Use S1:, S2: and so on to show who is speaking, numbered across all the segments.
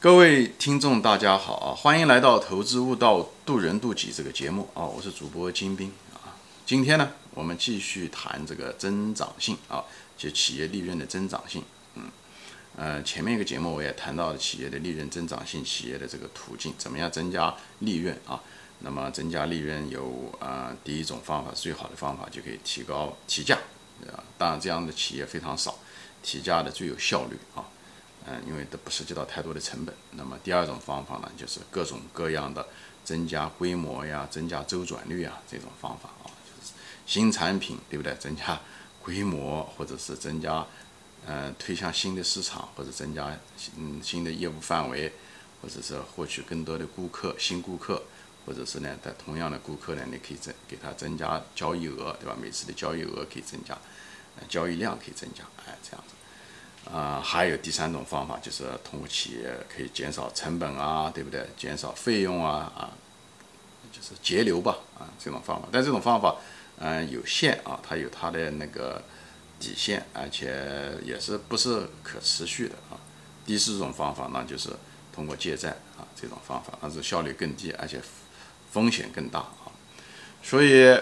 S1: 各位听众，大家好啊！欢迎来到《投资悟道，渡人渡己》这个节目啊！我是主播金兵啊。今天呢，我们继续谈这个增长性啊，就企业利润的增长性。嗯，呃，前面一个节目我也谈到了企业的利润增长性，企业的这个途径，怎么样增加利润啊？那么增加利润有啊，第一种方法，最好的方法就可以提高提价啊。当然，这样的企业非常少，提价的最有效率啊。嗯，因为都不涉及到太多的成本。那么第二种方法呢，就是各种各样的增加规模呀、增加周转率啊这种方法啊，就是新产品对不对？增加规模，或者是增加呃推向新的市场，或者增加嗯新的业务范围，或者是获取更多的顾客、新顾客，或者是呢在同样的顾客呢，你可以增给他增加交易额，对吧？每次的交易额可以增加，交易量可以增加，哎，这样子。啊，还有第三种方法，就是通过企业可以减少成本啊，对不对？减少费用啊，啊，就是节流吧，啊，这种方法。但这种方法，嗯，有限啊，它有它的那个底线，而且也是不是可持续的啊。第四种方法呢，就是通过借债啊，这种方法，但是效率更低，而且风险更大啊。所以，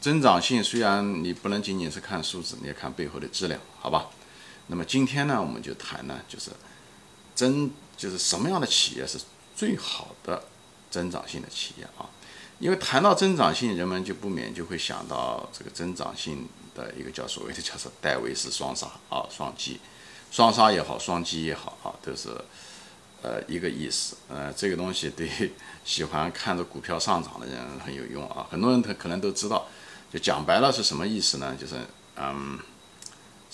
S1: 增长性虽然你不能仅仅是看数字，你也看背后的质量，好吧？那么今天呢，我们就谈呢，就是增，就是什么样的企业是最好的增长性的企业啊？因为谈到增长性，人们就不免就会想到这个增长性的一个叫所谓的叫做戴维斯双杀啊，双击，双杀也好，双击也好啊，都是呃一个意思。呃，这个东西对喜欢看着股票上涨的人很有用啊。很多人他可能都知道，就讲白了是什么意思呢？就是嗯。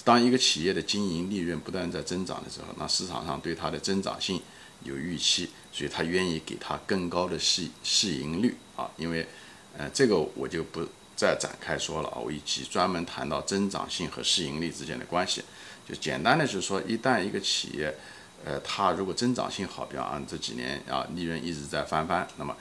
S1: 当一个企业的经营利润不断在增长的时候，那市场上对它的增长性有预期，所以他愿意给它更高的市市盈率啊。因为，呃，这个我就不再展开说了啊。我一起专门谈到增长性和市盈率之间的关系，就简单的就是说，一旦一个企业，呃，它如果增长性好，比方啊这几年啊利润一直在翻番，那么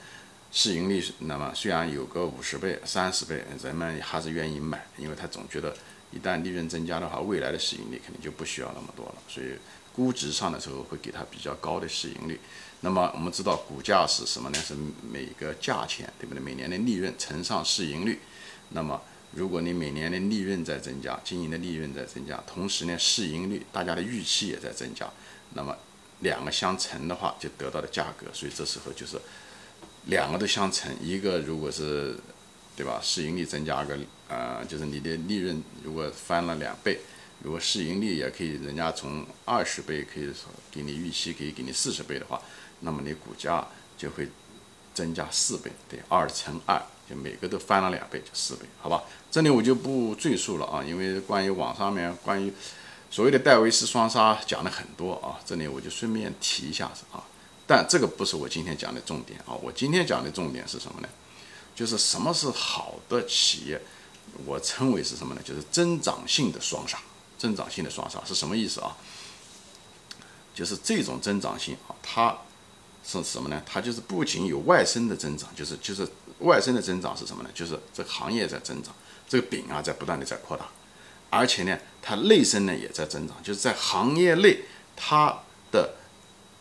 S1: 市盈率那么虽然有个五十倍、三十倍，人们还是愿意买，因为他总觉得。一旦利润增加的话，未来的市盈率肯定就不需要那么多了，所以估值上的时候会给它比较高的市盈率。那么我们知道股价是什么呢？是每个价钱对不对？每年的利润乘上市盈率。那么如果你每年的利润在增加，经营的利润在增加，同时呢市盈率大家的预期也在增加，那么两个相乘的话就得到的价格。所以这时候就是两个都相乘，一个如果是。对吧？市盈率增加个，呃，就是你的利润如果翻了两倍，如果市盈率也可以，人家从二十倍可以说给你预期可以给你四十倍的话，那么你股价就会增加四倍，对，二乘二，就每个都翻了两倍，就四倍，好吧？这里我就不赘述了啊，因为关于网上面关于所谓的戴维斯双杀讲的很多啊，这里我就顺便提一下子啊，但这个不是我今天讲的重点啊，我今天讲的重点是什么呢？就是什么是好的企业，我称为是什么呢？就是增长性的双杀。增长性的双杀是什么意思啊？就是这种增长性啊，它是什么呢？它就是不仅有外生的增长，就是就是外生的增长是什么呢？就是这个行业在增长，这个饼啊在不断的在扩大，而且呢，它内生呢也在增长，就是在行业内它的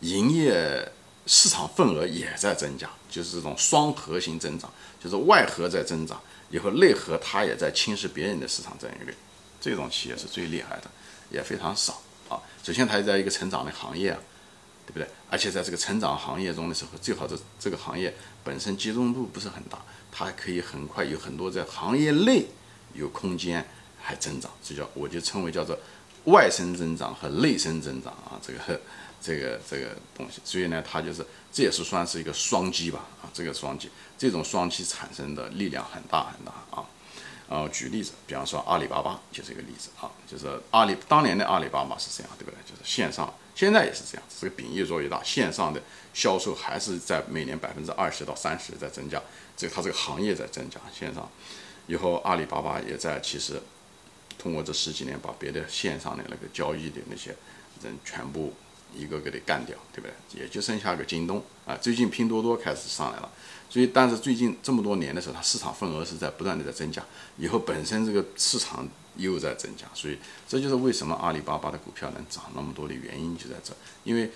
S1: 营业市场份额也在增加，就是这种双核心增长。就是外核在增长，以后内核它也在侵蚀别人的市场占有率，这种企业是最厉害的，也非常少啊。首先它在一个成长的行业啊，对不对？而且在这个成长行业中的时候，最好这这个行业本身集中度不是很大，它可以很快有很多在行业内有空间还增长，这叫我就称为叫做外生增长和内生增长啊，这个。这个这个东西，所以呢，它就是这也是算是一个双击吧，啊，这个双击，这种双击产生的力量很大很大啊。呃，举例子，比方说阿里巴巴就是一个例子啊，就是阿里当年的阿里巴巴是这样，对不对？就是线上，现在也是这样，这个饼越做越大，线上的销售还是在每年百分之二十到三十在增加，这个它这个行业在增加，线上，以后阿里巴巴也在其实通过这十几年把别的线上的那个交易的那些人全部。一个个的干掉，对不对？也就剩下个京东啊。最近拼多多开始上来了，所以但是最近这么多年的时候，它市场份额是在不断的在增加，以后本身这个市场又在增加，所以这就是为什么阿里巴巴的股票能涨那么多的原因就在这。因为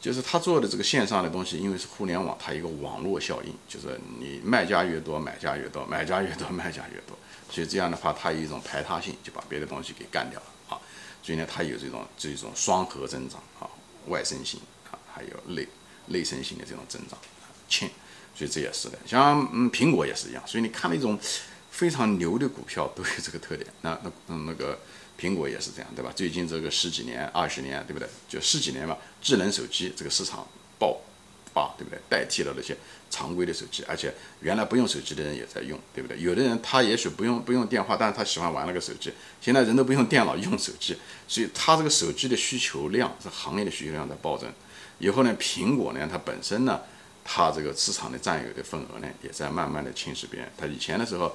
S1: 就是他做的这个线上的东西，因为是互联网，它一个网络效应，就是你卖家越多，买家越多，买家越多，卖家越多，所以这样的话，它有一种排他性，就把别的东西给干掉了啊。所以呢，它有这种这种双核增长啊，外生性啊，还有内内生性的这种增长欠，所以这也是的。像嗯苹果也是一样，所以你看那种非常牛的股票都有这个特点。那那嗯那个。苹果也是这样，对吧？最近这个十几年、二十年，对不对？就十几年吧，智能手机这个市场爆发，对不对？代替了那些常规的手机，而且原来不用手机的人也在用，对不对？有的人他也许不用不用电话，但是他喜欢玩那个手机。现在人都不用电脑，用手机，所以他这个手机的需求量是行业的需求量在暴增。以后呢，苹果呢，它本身呢，它这个市场的占有的份额呢，也在慢慢的侵蚀别人。它以前的时候，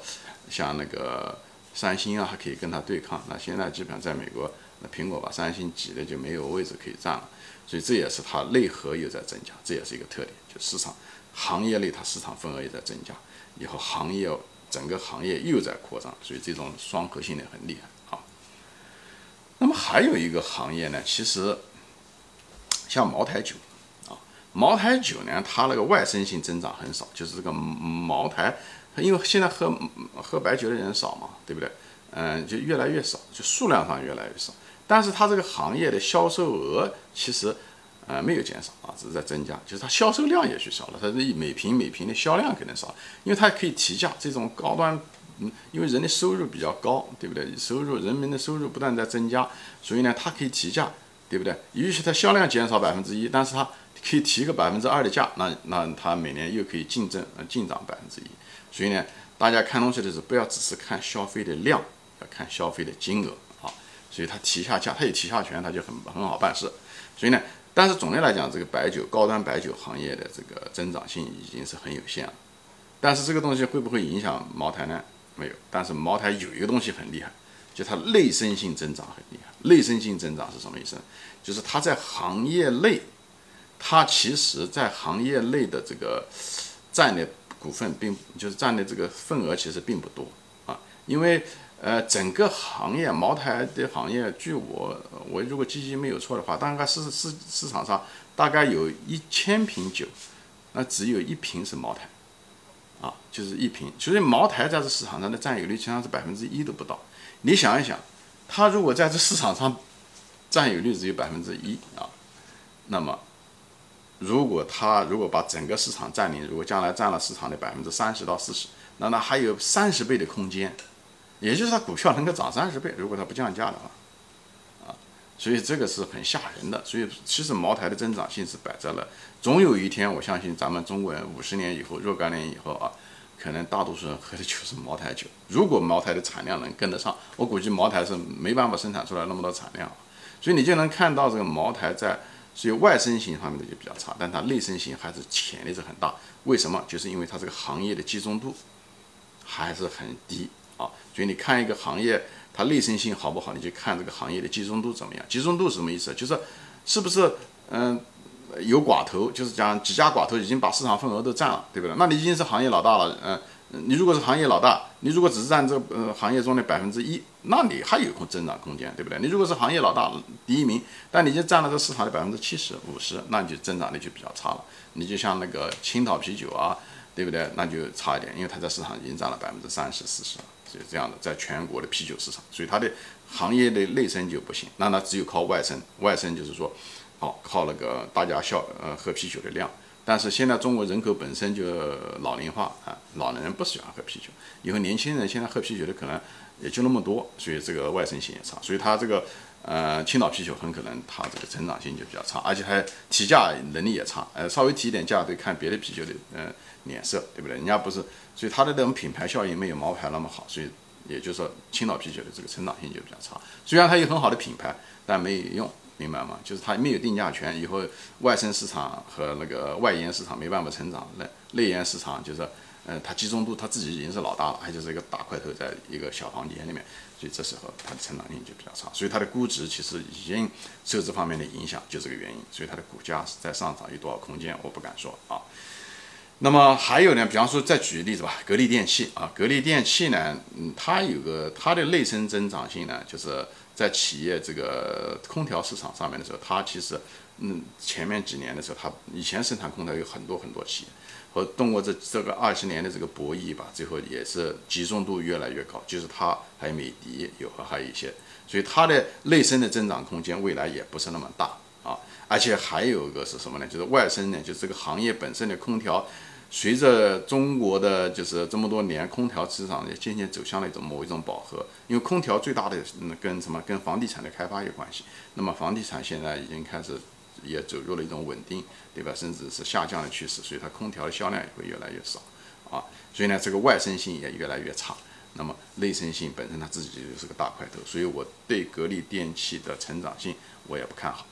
S1: 像那个。三星啊，还可以跟它对抗。那现在基本上在美国，那苹果把三星挤的就没有位置可以占了。所以这也是它内核又在增加，这也是一个特点。就市场行业内它市场份额也在增加，以后行业整个行业又在扩张，所以这种双核性的很厉害啊。那么还有一个行业呢，其实像茅台酒，茅台酒呢，它那个外生性增长很少，就是这个茅台。因为现在喝喝白酒的人少嘛，对不对？嗯，就越来越少，就数量上越来越少。但是它这个行业的销售额其实呃没有减少啊，只是在增加，就是它销售量也去少了。它这每瓶每瓶的销量可能少，因为它可以提价。这种高端，嗯，因为人的收入比较高，对不对？收入人民的收入不断在增加，所以呢，它可以提价，对不对？也许它销量减少百分之一，但是它可以提个百分之二的价，那那它每年又可以净增呃净涨百分之一。所以呢，大家看东西的时候不要只是看消费的量，要看消费的金额啊。所以它提下价，它有提下权，它就很很好办事。所以呢，但是总的来讲，这个白酒高端白酒行业的这个增长性已经是很有限了。但是这个东西会不会影响茅台呢？没有。但是茅台有一个东西很厉害，就它内生性增长很厉害。内生性增长是什么意思？就是它在行业内，它其实在行业内的这个占的。股份并就是占的这个份额其实并不多啊，因为呃整个行业茅台的行业，据我我如果记忆没有错的话，大概市市市场上大概有一千瓶酒，那只有一瓶是茅台，啊，就是一瓶，所以茅台在这市场上的占有率实际上是百分之一都不到。你想一想，它如果在这市场上占有率只有百分之一啊，那么。如果他如果把整个市场占领，如果将来占了市场的百分之三十到四十，那那还有三十倍的空间，也就是它股票能够涨三十倍。如果它不降价的话，啊，所以这个是很吓人的。所以其实茅台的增长性是摆在了，总有一天，我相信咱们中国人五十年以后、若干年以后啊，可能大多数人喝的就是茅台酒。如果茅台的产量能跟得上，我估计茅台是没办法生产出来那么多产量，所以你就能看到这个茅台在。所以外生型方面的就比较差，但它内生型还是潜力是很大。为什么？就是因为它这个行业的集中度还是很低啊。所以你看一个行业它内生性好不好，你就看这个行业的集中度怎么样。集中度是什么意思？就是是不是嗯有寡头，就是讲几家寡头已经把市场份额都占了，对不对？那你已经是行业老大了，嗯。你如果是行业老大，你如果只是占这呃行业中的百分之一，那你还有空增长空间，对不对？你如果是行业老大第一名，但你就占了这市场的百分之七十五十，那你就增长率就比较差了。你就像那个青岛啤酒啊，对不对？那就差一点，因为它在市场已经占了百分之三十四十，所以这样的在全国的啤酒市场，所以它的行业的内生就不行，那它只有靠外生，外生就是说，好靠那个大家消呃喝啤酒的量。但是现在中国人口本身就老龄化啊，老年人不喜欢喝啤酒，以后年轻人现在喝啤酒的可能也就那么多，所以这个外生性也差，所以它这个呃青岛啤酒很可能它这个成长性就比较差，而且它提价能力也差，呃稍微提一点价得看别的啤酒的呃脸色，对不对？人家不是，所以它的那种品牌效应没有茅台那么好，所以也就是说青岛啤酒的这个成长性就比较差，虽然它有很好的品牌，但没有用。明白吗？就是它没有定价权，以后外生市场和那个外延市场没办法成长，内内延市场就是，嗯，它集中度它自己已经是老大了，它就是一个大块头在一个小房间里面，所以这时候它的成长性就比较差，所以它的估值其实已经受这方面的影响，就这个原因，所以它的股价是在上涨有多少空间，我不敢说啊。那么还有呢，比方说再举个例子吧，格力电器啊，格力电器呢，嗯，它有个它的内生增长性呢，就是。在企业这个空调市场上面的时候，它其实嗯，前面几年的时候，它以前生产空调有很多很多企业，和通过这这个二十年的这个博弈吧，最后也是集中度越来越高。就是它还有美的，有和还有一些，所以它的内生的增长空间未来也不是那么大啊。而且还有一个是什么呢？就是外生呢，就是这个行业本身的空调。随着中国的就是这么多年，空调市场也渐渐走向了一种某一种饱和。因为空调最大的跟什么跟房地产的开发有关系。那么房地产现在已经开始也走入了一种稳定，对吧？甚至是下降的趋势，所以它空调的销量也会越来越少啊。所以呢，这个外生性也越来越差。那么内生性本身它自己就是个大块头，所以我对格力电器的成长性我也不看好。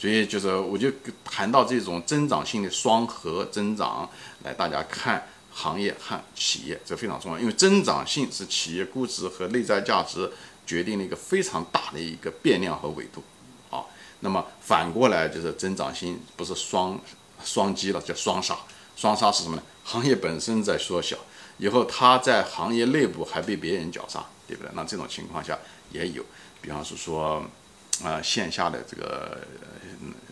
S1: 所以就是，我就谈到这种增长性的双核增长，来大家看行业和企业，这非常重要。因为增长性是企业估值和内在价值决定了一个非常大的一个变量和维度，啊，那么反过来就是增长性不是双双击了，叫双杀。双杀是什么呢？行业本身在缩小，以后它在行业内部还被别人绞杀，对不对？那这种情况下也有，比方是说。啊，线下的这个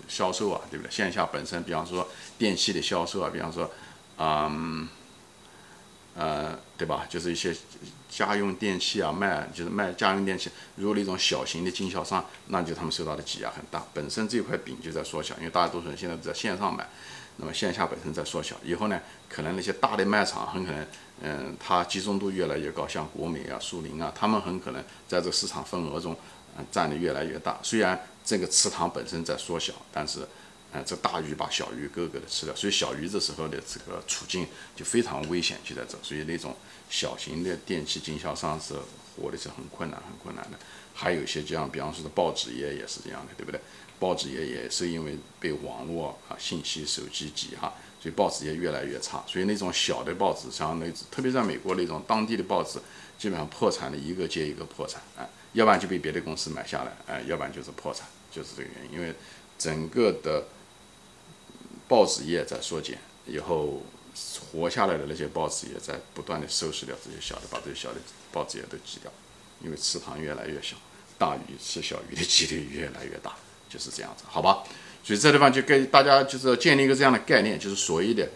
S1: 销售啊，对不对？线下本身，比方说电器的销售啊，比方说，嗯，呃，对吧？就是一些家用电器啊，卖就是卖家用电器，如果那种小型的经销商，那就他们受到的挤压很大。本身这块饼就在缩小，因为大多数人现在在线上买，那么线下本身在缩小。以后呢，可能那些大的卖场很可能，嗯，它集中度越来越高，像国美啊、苏宁啊，他们很可能在这市场份额中。嗯占的越来越大，虽然这个池塘本身在缩小，但是，嗯，这大鱼把小鱼个个的吃掉，所以小鱼这时候的这个处境就非常危险，就在这。所以那种小型的电器经销商是活的是很困难、很困难的。还有一些这样，比方说的报纸业也是这样的，对不对？报纸业也是因为被网络啊、信息、手机挤哈，所以报纸业越来越差。所以那种小的报纸，像那特别在美国那种当地的报纸，基本上破产的一个接一个破产啊。要不然就被别的公司买下来，哎，要不然就是破产，就是这个原因。因为整个的报纸业在缩减，以后活下来的那些报纸也在不断的收拾掉这些小的，把这些小的报纸业都挤掉。因为池塘越来越小，大鱼吃小鱼的几率越来越大，就是这样子，好吧？所以这地方就给大家就是建立一个这样的概念，就是所谓的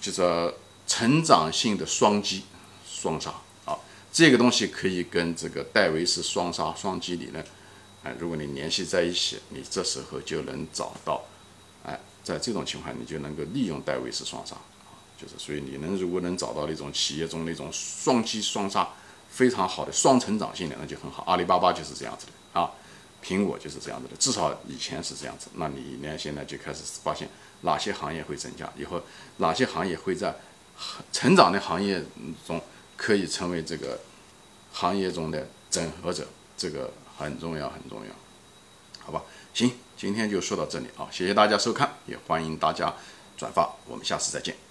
S1: 就是成长性的双击双杀啊。这个东西可以跟这个戴维斯双杀双击理论，哎，如果你联系在一起，你这时候就能找到，哎，在这种情况你就能够利用戴维斯双杀，就是所以你能如果能找到那种企业中那种双击双杀非常好的双成长性的，那就很好。阿里巴巴就是这样子的啊，苹果就是这样子的，至少以前是这样子。那你呢？现在就开始发现哪些行业会增加，以后哪些行业会在成长的行业中。可以成为这个行业中的整合者，这个很重要，很重要，好吧？行，今天就说到这里啊，谢谢大家收看，也欢迎大家转发，我们下次再见。